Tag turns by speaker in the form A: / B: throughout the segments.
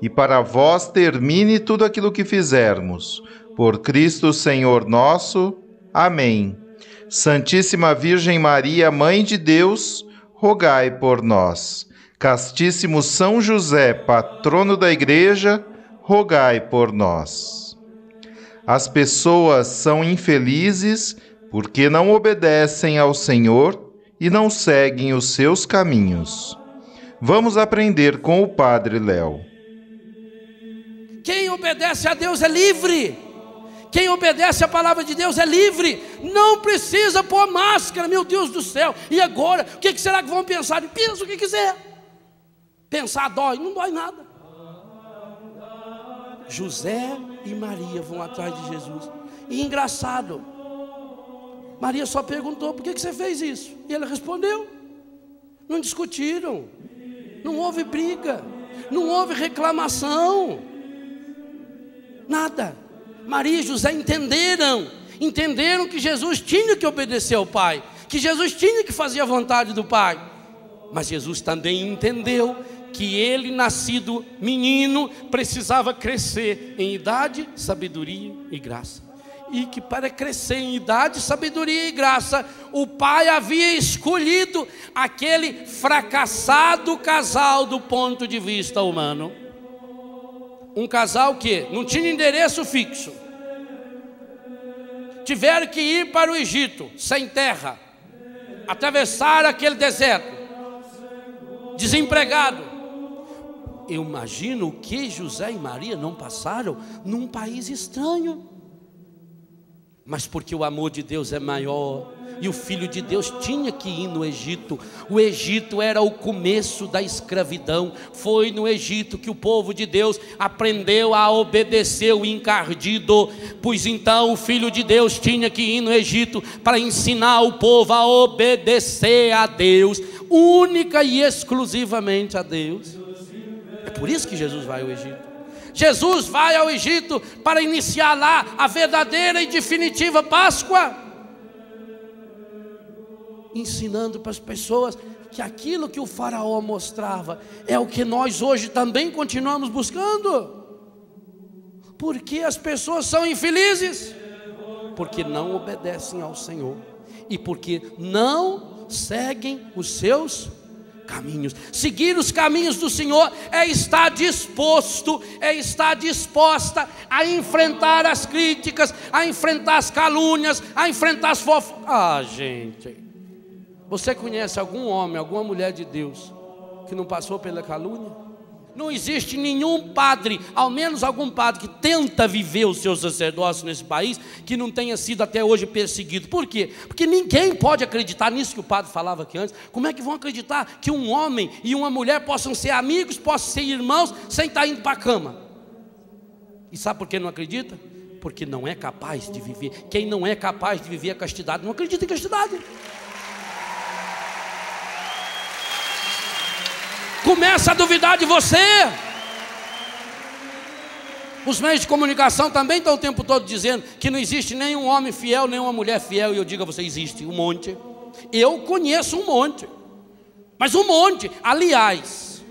A: e para vós termine tudo aquilo que fizermos. Por Cristo Senhor nosso. Amém. Santíssima Virgem Maria, Mãe de Deus, rogai por nós. Castíssimo São José, patrono da Igreja, rogai por nós. As pessoas são infelizes porque não obedecem ao Senhor e não seguem os seus caminhos. Vamos aprender com o Padre Léo.
B: Quem obedece a Deus é livre. Quem obedece a palavra de Deus é livre. Não precisa pôr máscara, meu Deus do céu. E agora, o que será que vão pensar? Pensa o que quiser. Pensar dói, não dói nada. José e Maria vão atrás de Jesus. E engraçado, Maria só perguntou: por que você fez isso? E ele respondeu. Não discutiram, não houve briga, não houve reclamação. Nada. Maria e José entenderam, entenderam que Jesus tinha que obedecer ao Pai, que Jesus tinha que fazer a vontade do Pai. Mas Jesus também entendeu que ele, nascido menino, precisava crescer em idade, sabedoria e graça. E que para crescer em idade, sabedoria e graça, o pai havia escolhido aquele fracassado casal do ponto de vista humano um casal que não tinha endereço fixo, tiveram que ir para o Egito, sem terra, atravessar aquele deserto, desempregado. Eu imagino o que José e Maria não passaram num país estranho, mas porque o amor de Deus é maior, e o filho de Deus tinha que ir no Egito. O Egito era o começo da escravidão. Foi no Egito que o povo de Deus aprendeu a obedecer o encardido. Pois então o filho de Deus tinha que ir no Egito para ensinar o povo a obedecer a Deus, única e exclusivamente a Deus. É por isso que Jesus vai ao Egito. Jesus vai ao Egito para iniciar lá a verdadeira e definitiva Páscoa ensinando para as pessoas que aquilo que o Faraó mostrava é o que nós hoje também continuamos buscando. Porque as pessoas são infelizes? Porque não obedecem ao Senhor e porque não seguem os seus caminhos. Seguir os caminhos do Senhor é estar disposto, é estar disposta a enfrentar as críticas, a enfrentar as calúnias, a enfrentar as fofocas. Ah, gente. Você conhece algum homem, alguma mulher de Deus que não passou pela calúnia? Não existe nenhum padre, ao menos algum padre que tenta viver o seu sacerdócio nesse país, que não tenha sido até hoje perseguido. Por quê? Porque ninguém pode acreditar nisso que o padre falava aqui antes. Como é que vão acreditar que um homem e uma mulher possam ser amigos, possam ser irmãos, sem estar indo para a cama? E sabe por que não acredita? Porque não é capaz de viver. Quem não é capaz de viver a castidade, não acredita em castidade. Começa a duvidar de você. Os meios de comunicação também estão o tempo todo dizendo que não existe nenhum homem fiel, nenhuma mulher fiel, e eu digo a você: existe um monte. Eu conheço um monte, mas um monte. Aliás,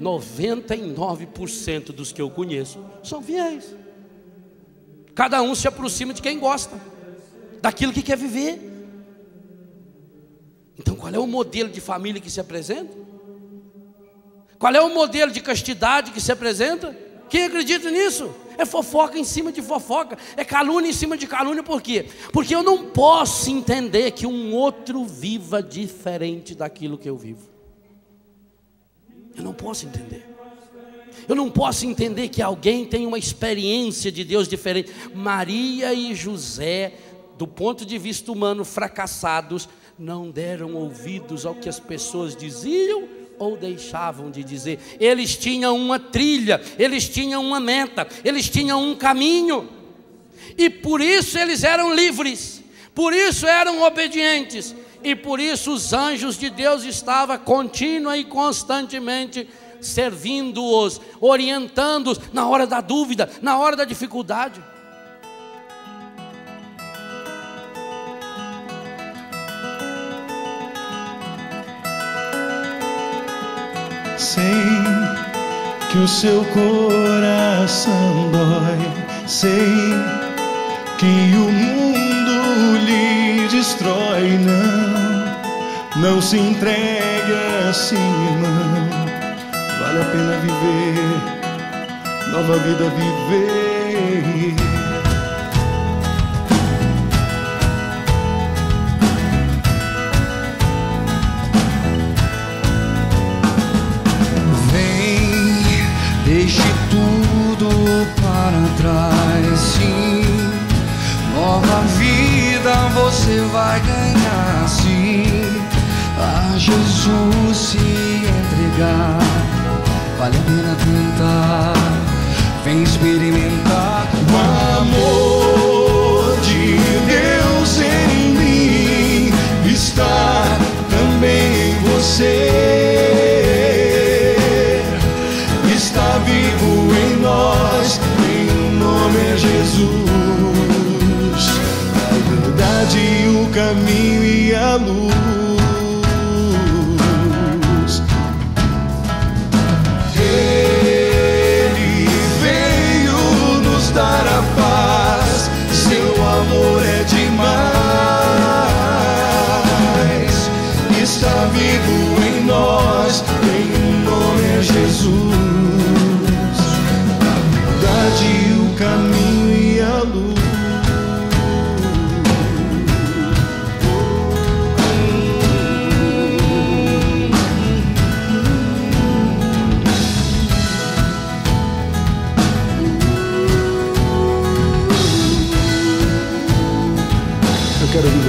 B: 99% dos que eu conheço são fiéis. Cada um se aproxima de quem gosta, daquilo que quer viver. Então, qual é o modelo de família que se apresenta? Qual é o modelo de castidade que se apresenta? Quem acredita nisso? É fofoca em cima de fofoca, é calúnia em cima de calúnia, por quê? Porque eu não posso entender que um outro viva diferente daquilo que eu vivo. Eu não posso entender. Eu não posso entender que alguém tem uma experiência de Deus diferente. Maria e José, do ponto de vista humano, fracassados, não deram ouvidos ao que as pessoas diziam ou deixavam de dizer. Eles tinham uma trilha, eles tinham uma meta, eles tinham um caminho. E por isso eles eram livres, por isso eram obedientes, e por isso os anjos de Deus estavam contínua e constantemente servindo-os, orientando-os na hora da dúvida, na hora da dificuldade.
C: Sei que o seu coração dói, sei que o mundo lhe destrói, não, não se entregue assim, irmão. Vale a pena viver, nova vida viver. Você vai ganhar, sim. A Jesus se entregar, vale a pena tentar. Vem experimentar verdade, o caminho e a luz.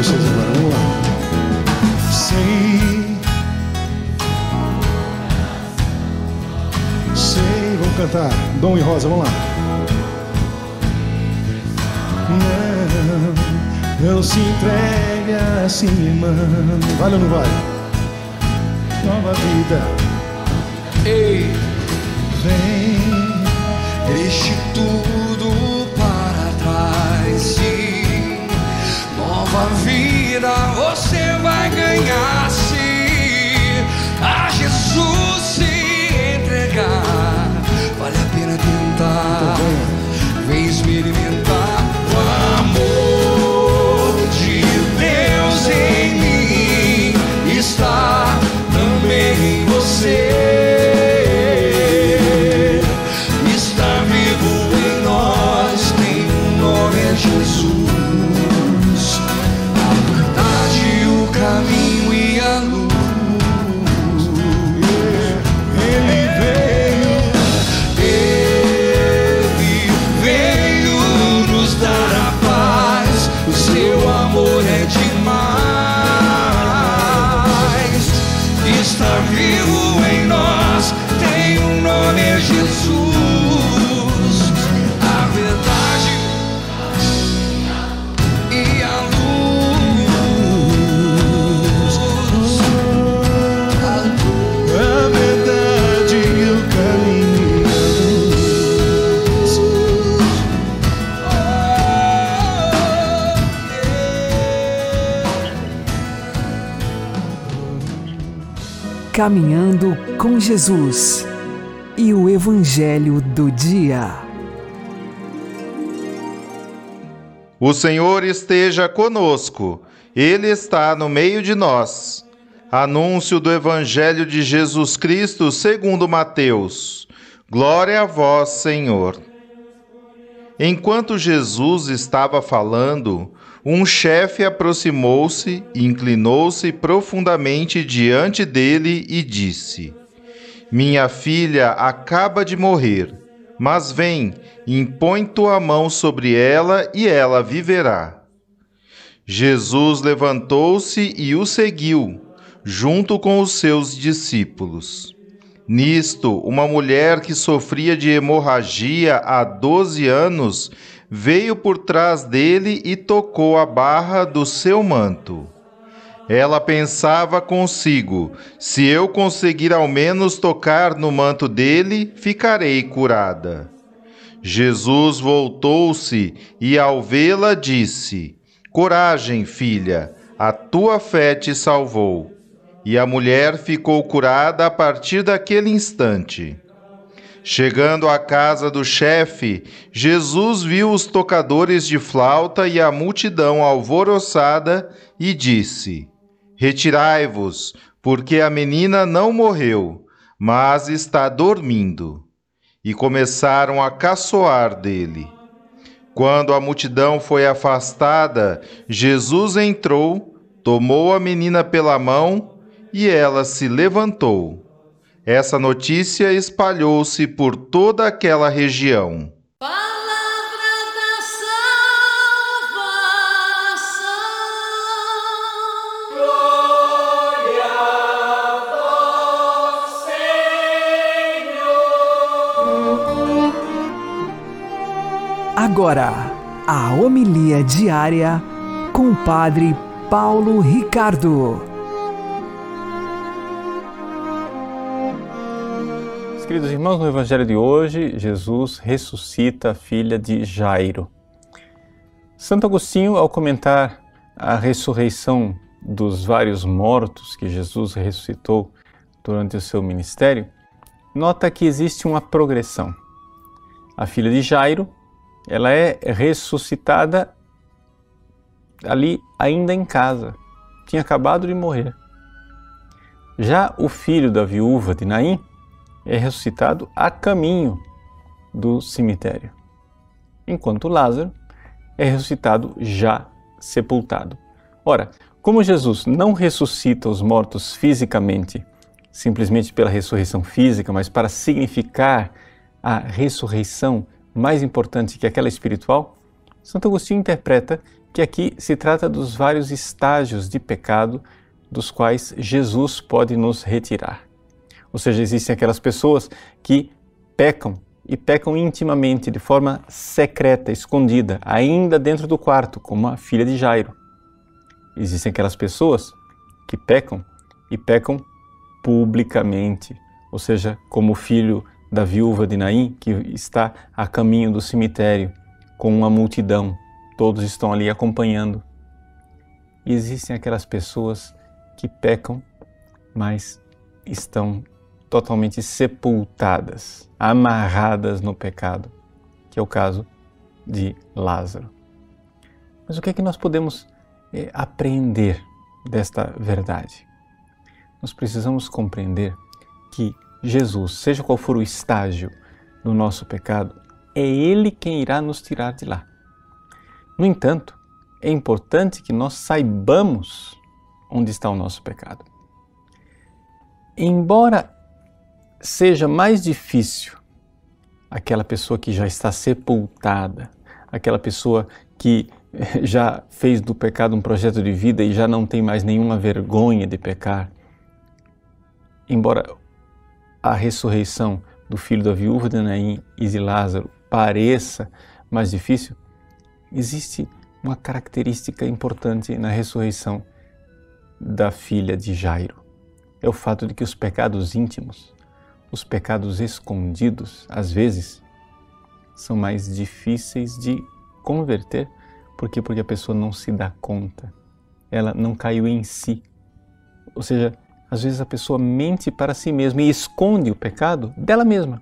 C: Vocês agora, vamos lá. Sei. Sei, vamos cantar. Dom e Rosa, vamos lá. Não, não se entregue assim, irmã. Vale ou não vale? Nova vida. Ei, vem, deixe tudo para trás. Nova vida você vai ganhar se a Jesus se entregar.
D: Caminhando com Jesus e o Evangelho do Dia.
A: O Senhor esteja conosco, Ele está no meio de nós. Anúncio do Evangelho de Jesus Cristo segundo Mateus. Glória a vós, Senhor. Enquanto Jesus estava falando, um chefe aproximou-se, inclinou-se profundamente diante dele e disse: Minha filha acaba de morrer, mas vem, impõe tua mão sobre ela e ela viverá. Jesus levantou-se e o seguiu, junto com os seus discípulos. Nisto, uma mulher que sofria de hemorragia há doze anos veio por trás dele e tocou a barra do seu manto. Ela pensava consigo: se eu conseguir ao menos tocar no manto dele, ficarei curada. Jesus voltou-se e, ao vê-la, disse: Coragem, filha, a tua fé te salvou. E a mulher ficou curada a partir daquele instante. Chegando à casa do chefe, Jesus viu os tocadores de flauta e a multidão alvoroçada e disse: Retirai-vos, porque a menina não morreu, mas está dormindo. E começaram a caçoar dele. Quando a multidão foi afastada, Jesus entrou, tomou a menina pela mão e ela se levantou. Essa notícia espalhou-se por toda aquela região.
D: Agora, a homilia diária com o Padre Paulo Ricardo.
E: Queridos irmãos, no Evangelho de hoje, Jesus ressuscita a filha de Jairo. Santo Agostinho, ao comentar a ressurreição dos vários mortos que Jesus ressuscitou durante o seu ministério, nota que existe uma progressão. A filha de Jairo, ela é ressuscitada ali ainda em casa, tinha acabado de morrer. Já o filho da viúva de Naim, é ressuscitado a caminho do cemitério, enquanto Lázaro é ressuscitado já sepultado. Ora, como Jesus não ressuscita os mortos fisicamente, simplesmente pela ressurreição física, mas para significar a ressurreição mais importante que aquela espiritual, Santo Agostinho interpreta que aqui se trata dos vários estágios de pecado dos quais Jesus pode nos retirar. Ou seja, existem aquelas pessoas que pecam e pecam intimamente, de forma secreta, escondida, ainda dentro do quarto, como a filha de Jairo. Existem aquelas pessoas que pecam e pecam publicamente, ou seja, como o filho da viúva de Naim, que está a caminho do cemitério com uma multidão, todos estão ali acompanhando. E existem aquelas pessoas que pecam, mas estão totalmente sepultadas, amarradas no pecado, que é o caso de Lázaro. Mas o que é que nós podemos é, aprender desta verdade? Nós precisamos compreender que Jesus, seja qual for o estágio do nosso pecado, é Ele quem irá nos tirar de lá. No entanto, é importante que nós saibamos onde está o nosso pecado. Embora seja mais difícil aquela pessoa que já está sepultada, aquela pessoa que já fez do pecado um projeto de vida e já não tem mais nenhuma vergonha de pecar. Embora a ressurreição do filho da viúva de Naim e de Lázaro pareça mais difícil, existe uma característica importante na ressurreição da filha de Jairo. É o fato de que os pecados íntimos os pecados escondidos, às vezes, são mais difíceis de converter. Por quê? Porque a pessoa não se dá conta. Ela não caiu em si. Ou seja, às vezes a pessoa mente para si mesma e esconde o pecado dela mesma.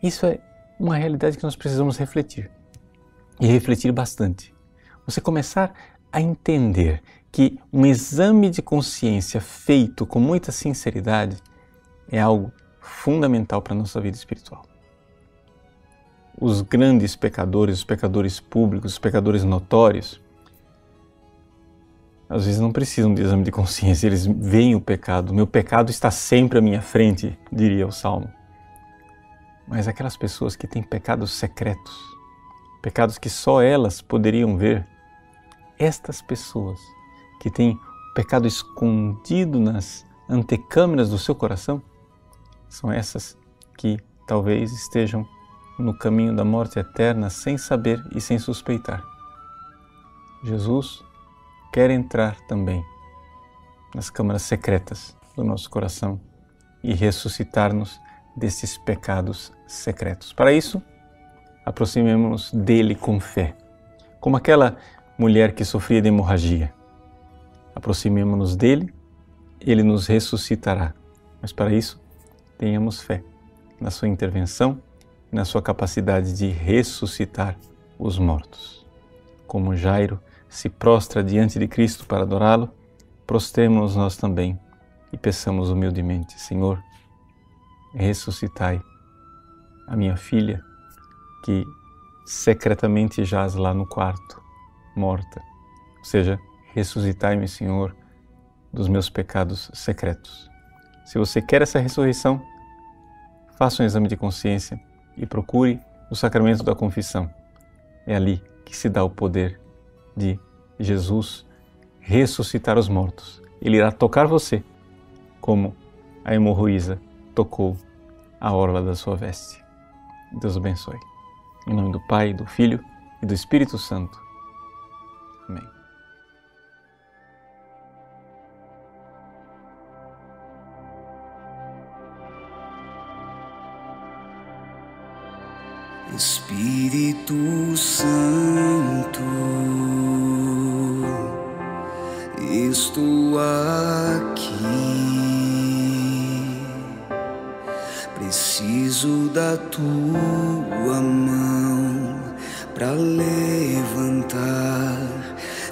E: Isso é uma realidade que nós precisamos refletir. E refletir bastante. Você começar a entender que um exame de consciência feito com muita sinceridade é algo fundamental para a nossa vida espiritual. os grandes pecadores, os pecadores públicos, os pecadores notórios, às vezes não precisam de exame de consciência, eles veem o pecado. Meu pecado está sempre à minha frente, diria o salmo. Mas aquelas pessoas que têm pecados secretos, pecados que só elas poderiam ver, estas pessoas que têm o pecado escondido nas antecâmeras do seu coração, são essas que talvez estejam no caminho da morte eterna sem saber e sem suspeitar. Jesus quer entrar também nas câmaras secretas do nosso coração e ressuscitar-nos desses pecados secretos. Para isso, aproximemos-nos dele com fé, como aquela mulher que sofria de hemorragia. Aproximemos-nos dele, ele nos ressuscitará. Mas para isso, tenhamos fé na sua intervenção na sua capacidade de ressuscitar os mortos. Como Jairo se prostra diante de Cristo para adorá-lo, prostremos nós também e peçamos humildemente: Senhor, ressuscitai a minha filha que secretamente jaz lá no quarto, morta. Ou seja, ressuscitai-me, Senhor, dos meus pecados secretos. Se você quer essa ressurreição, faça um exame de consciência e procure o sacramento da confissão. É ali que se dá o poder de Jesus ressuscitar os mortos. Ele irá tocar você, como a hemorroísa tocou a orla da sua veste. Deus abençoe. Em nome do Pai, do Filho e do Espírito Santo.
F: Espírito Santo, estou aqui. Preciso da tua mão para levantar,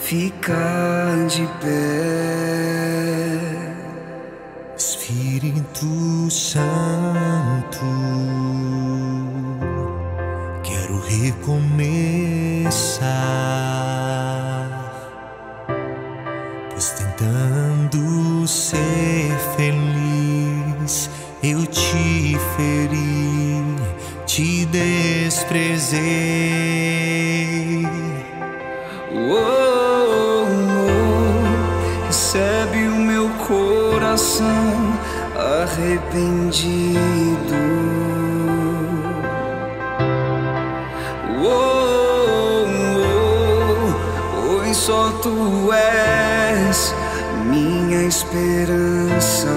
F: ficar de pé. Arrependido. só tu és minha esperança.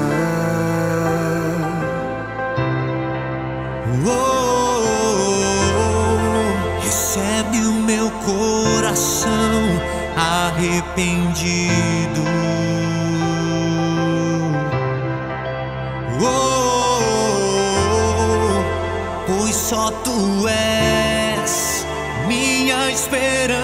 F: Oh, oh, recebe o meu coração arrependido. Tu és minha esperança.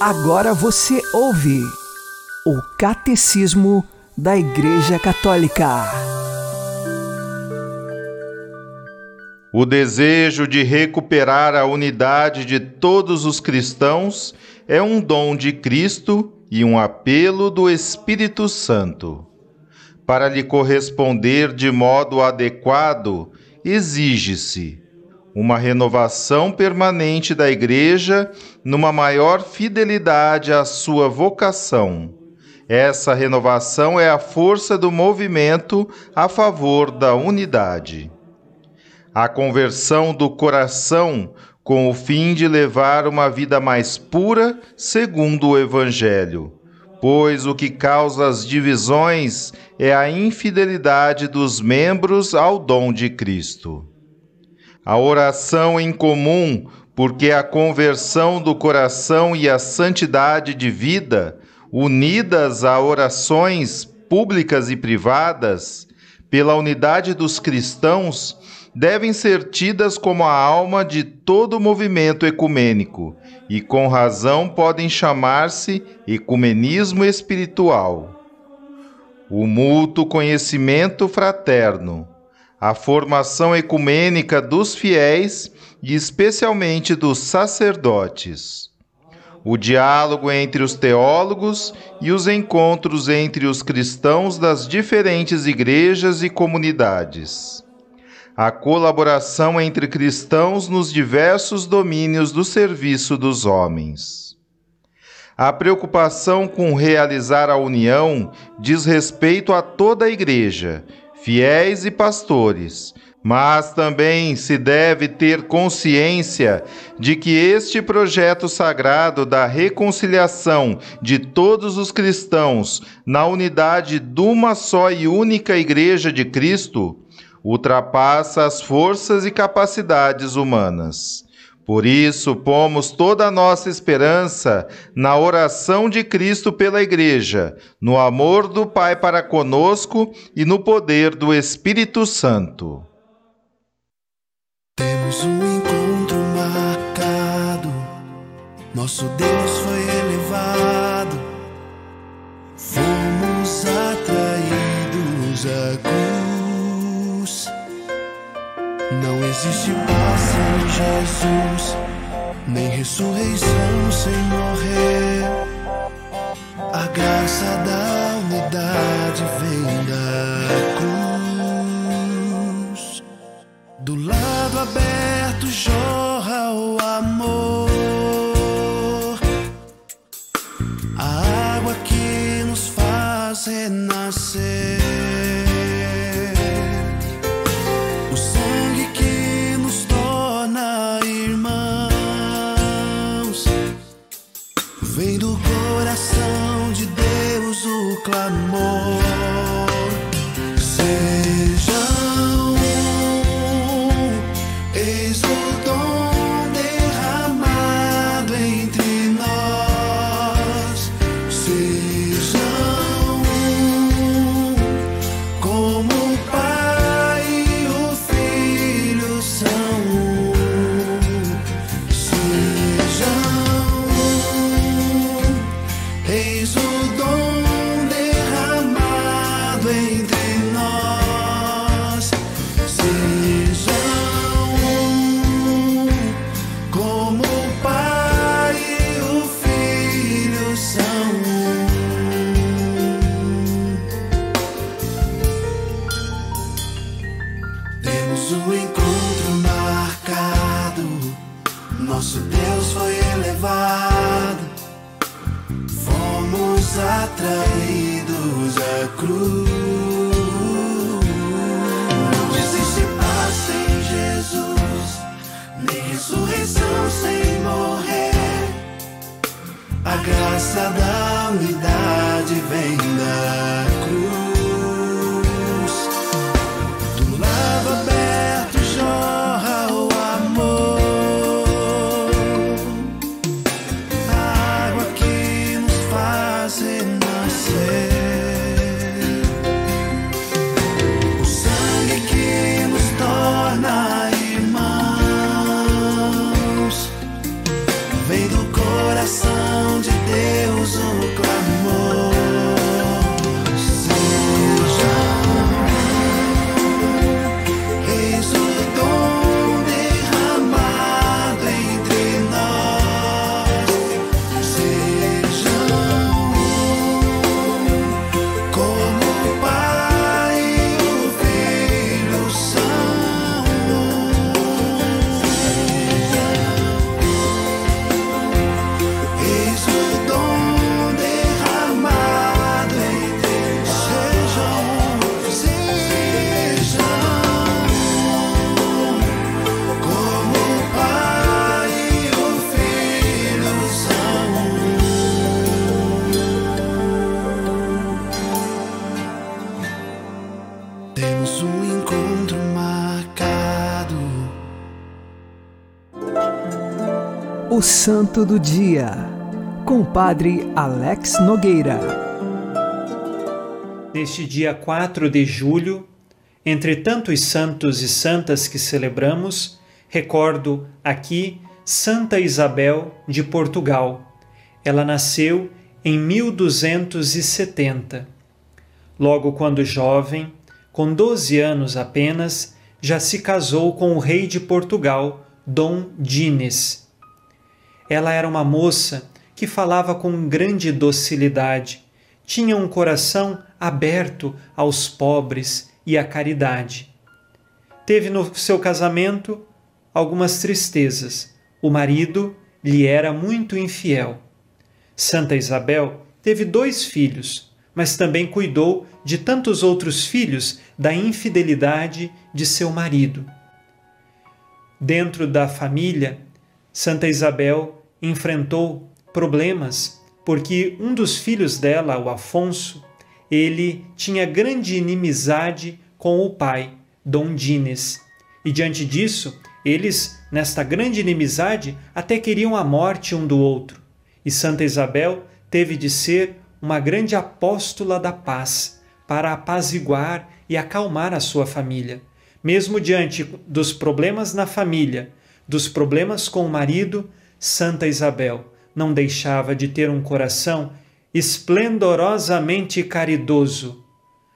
G: Agora
D: você ouve o Catecismo da Igreja Católica.
A: O desejo de recuperar a unidade de todos os cristãos é um dom de Cristo e um apelo do Espírito Santo. Para lhe corresponder de modo adequado, exige-se uma renovação permanente da Igreja numa maior fidelidade à sua vocação. Essa renovação é a força do movimento a favor da unidade a conversão do coração com o fim de levar uma vida mais pura segundo o Evangelho, pois o que causa as divisões é a infidelidade dos membros ao dom de Cristo. A oração em comum, porque a conversão do coração e a santidade de vida, unidas a orações públicas e privadas, pela unidade dos cristãos, devem ser tidas como a alma de todo o movimento ecumênico e, com razão, podem chamar-se ecumenismo espiritual. O mútuo conhecimento fraterno, a formação ecumênica dos fiéis e, especialmente, dos sacerdotes. O diálogo entre os teólogos e os encontros entre os cristãos das diferentes igrejas e comunidades a colaboração entre cristãos nos diversos domínios do serviço dos homens. A preocupação com realizar a união diz respeito a toda a Igreja, fiéis e pastores, mas também se deve ter consciência de que este projeto sagrado da reconciliação de todos os cristãos na unidade de uma só e única Igreja de Cristo ultrapassa as forças e capacidades humanas. Por isso, pomos toda a nossa esperança na oração de Cristo pela Igreja, no amor do Pai para conosco e no poder do Espírito Santo.
G: Temos um encontro marcado, nosso Deus foi elevado, fomos atraídos à cruz. Não existe paz Jesus, nem ressurreição sem morrer. A graça da unidade vem da
D: Santo do Dia, com o Padre Alex Nogueira.
H: Neste dia 4 de julho, entre tantos santos e santas que celebramos, recordo aqui Santa Isabel de Portugal. Ela nasceu em 1270. Logo quando jovem, com 12 anos apenas, já se casou com o rei de Portugal, Dom Dines. Ela era uma moça que falava com grande docilidade, tinha um coração aberto aos pobres e à caridade. Teve no seu casamento algumas tristezas. O marido lhe era muito infiel. Santa Isabel teve dois filhos, mas também cuidou de tantos outros filhos da infidelidade de seu marido. Dentro da família, Santa Isabel enfrentou problemas porque um dos filhos dela, o Afonso, ele tinha grande inimizade com o pai, Dom Dines. E diante disso, eles, nesta grande inimizade, até queriam a morte um do outro. E Santa Isabel teve de ser uma grande apóstola da paz para apaziguar e acalmar a sua família. Mesmo diante dos problemas na família, dos problemas com o marido, Santa Isabel não deixava de ter um coração esplendorosamente caridoso.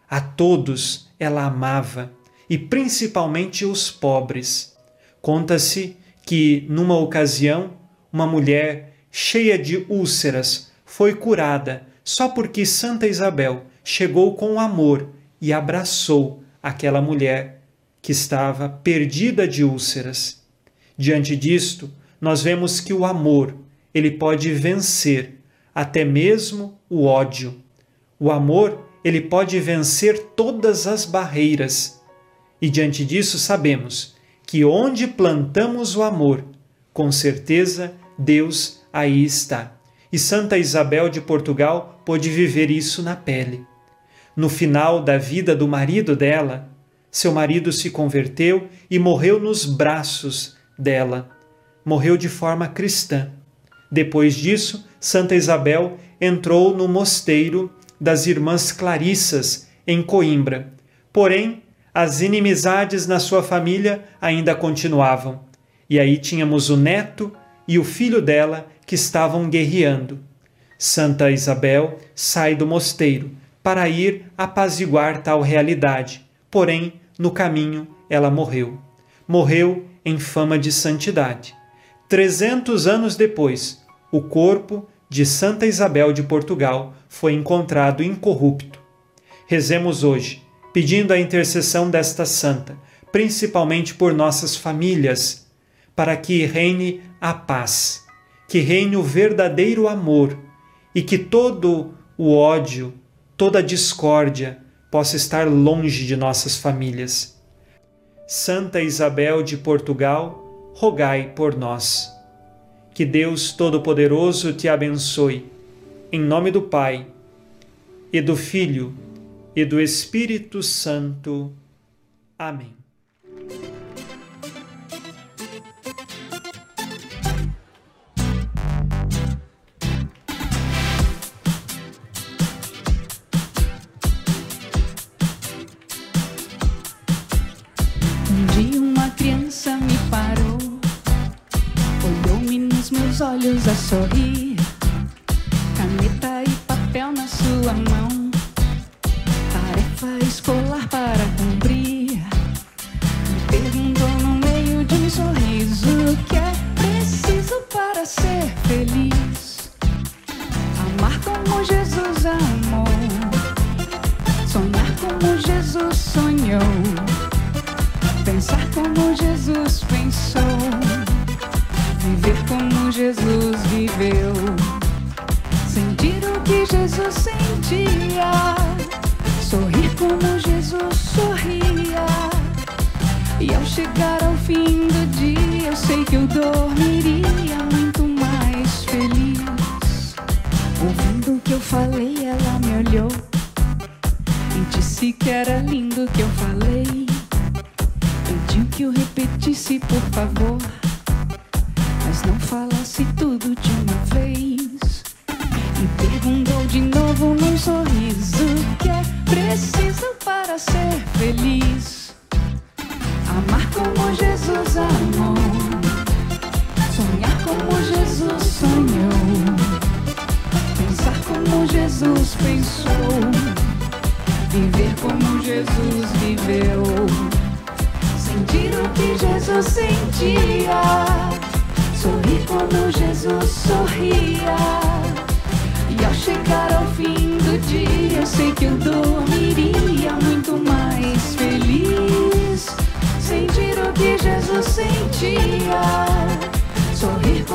H: A todos ela amava, e principalmente os pobres. Conta-se que, numa ocasião, uma mulher cheia de úlceras foi curada só porque Santa Isabel chegou com amor e abraçou aquela mulher que estava perdida de úlceras. Diante disto, nós vemos que o amor, ele pode vencer até mesmo o ódio. O amor, ele pode vencer todas as barreiras. E diante disso sabemos que onde plantamos o amor, com certeza Deus aí está. E Santa Isabel de Portugal pôde viver isso na pele. No final da vida do marido dela, seu marido se converteu e morreu nos braços dela. Morreu de forma cristã. Depois disso, Santa Isabel entrou no mosteiro das Irmãs Clarissas, em Coimbra. Porém, as inimizades na sua família ainda continuavam. E aí tínhamos o neto e o filho dela que estavam guerreando. Santa Isabel sai do mosteiro para ir apaziguar tal realidade, porém, no caminho, ela morreu. Morreu em fama de santidade. Trezentos anos depois, o corpo de Santa Isabel de Portugal foi encontrado incorrupto. Rezemos hoje, pedindo a intercessão desta santa, principalmente por nossas famílias, para que reine a paz, que reine o verdadeiro amor e que todo o ódio, toda a discórdia possa estar longe de nossas famílias. Santa Isabel de Portugal, rogai por nós. Que Deus Todo-Poderoso te abençoe. Em nome do Pai, e do Filho, e do Espírito Santo. Amém.
I: A sorrir, Jesus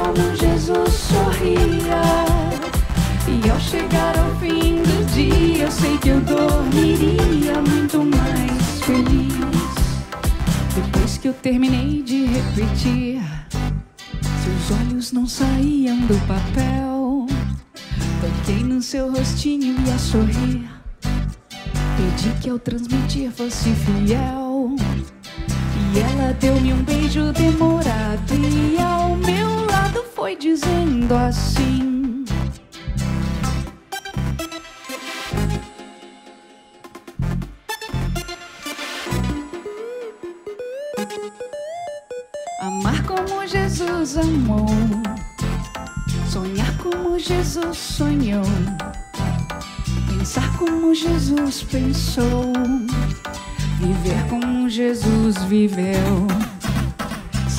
I: como Jesus sorria. E ao chegar ao fim do dia, eu sei que eu dormiria muito mais feliz. Depois que eu terminei de repetir, seus olhos não saíam do papel. Toquei no seu rostinho e a sorrir. Pedi que ao transmitir fosse fiel. E ela deu-me um beijo demorado. E ao meu foi dizendo assim. Amar como Jesus amou, sonhar como Jesus sonhou, pensar como Jesus pensou, viver como Jesus viveu,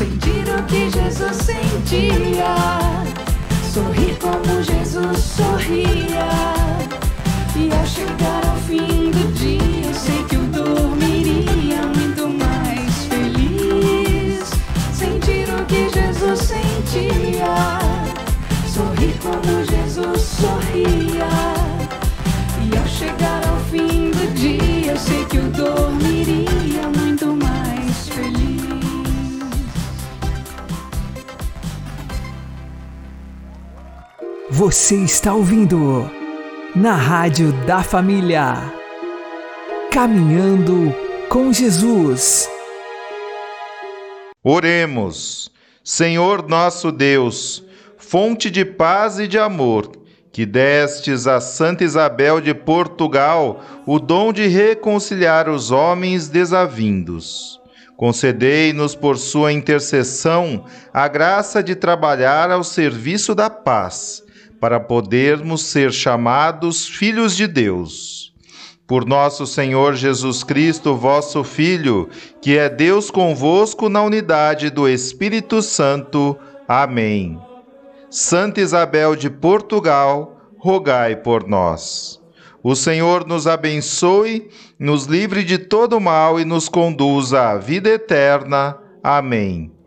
I: sentir o que Jesus sentia, sorrir como Jesus sorria. E ao chegar ao fim do dia,
D: Você está ouvindo na Rádio da Família. Caminhando com Jesus.
A: Oremos. Senhor nosso Deus, fonte de paz e de amor, que destes a Santa Isabel de Portugal o dom de reconciliar os homens desavindos. Concedei-nos por sua intercessão a graça de trabalhar ao serviço da paz, para podermos ser chamados filhos de Deus. Por nosso Senhor Jesus Cristo, vosso Filho, que é Deus convosco na unidade do Espírito Santo. Amém. Santa Isabel de Portugal, rogai por nós. O Senhor nos abençoe, nos livre de todo mal e nos conduza à vida eterna. Amém.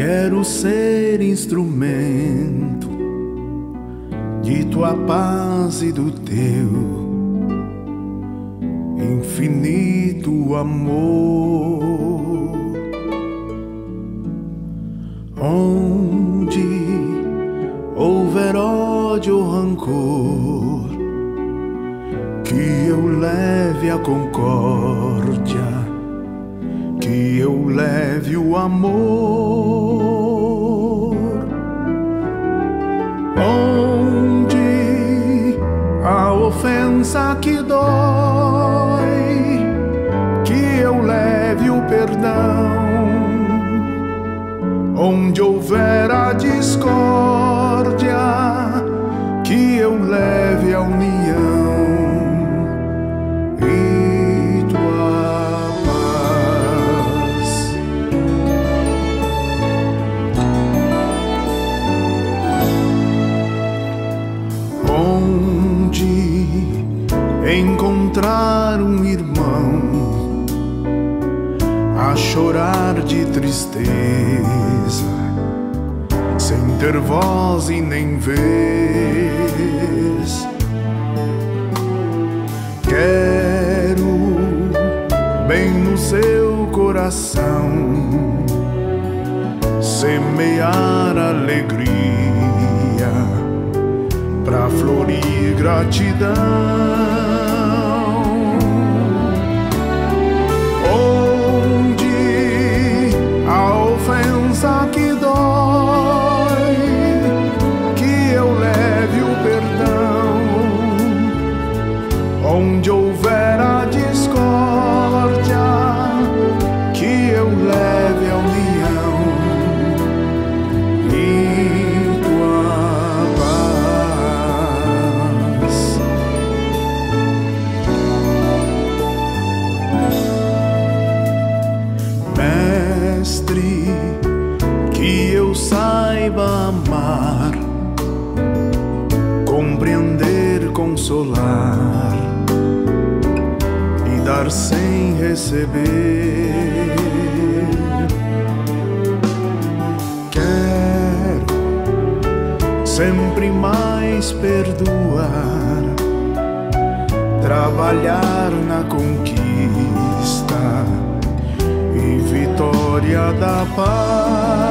C: Quero ser instrumento de tua paz e do teu infinito amor. Onde houver ódio ou rancor, que eu leve a concórdia que eu leve o amor. Ofensa que dói, que eu leve o perdão. Onde houver a discórdia, receber. Quero sempre mais perdoar, trabalhar na conquista e vitória da paz.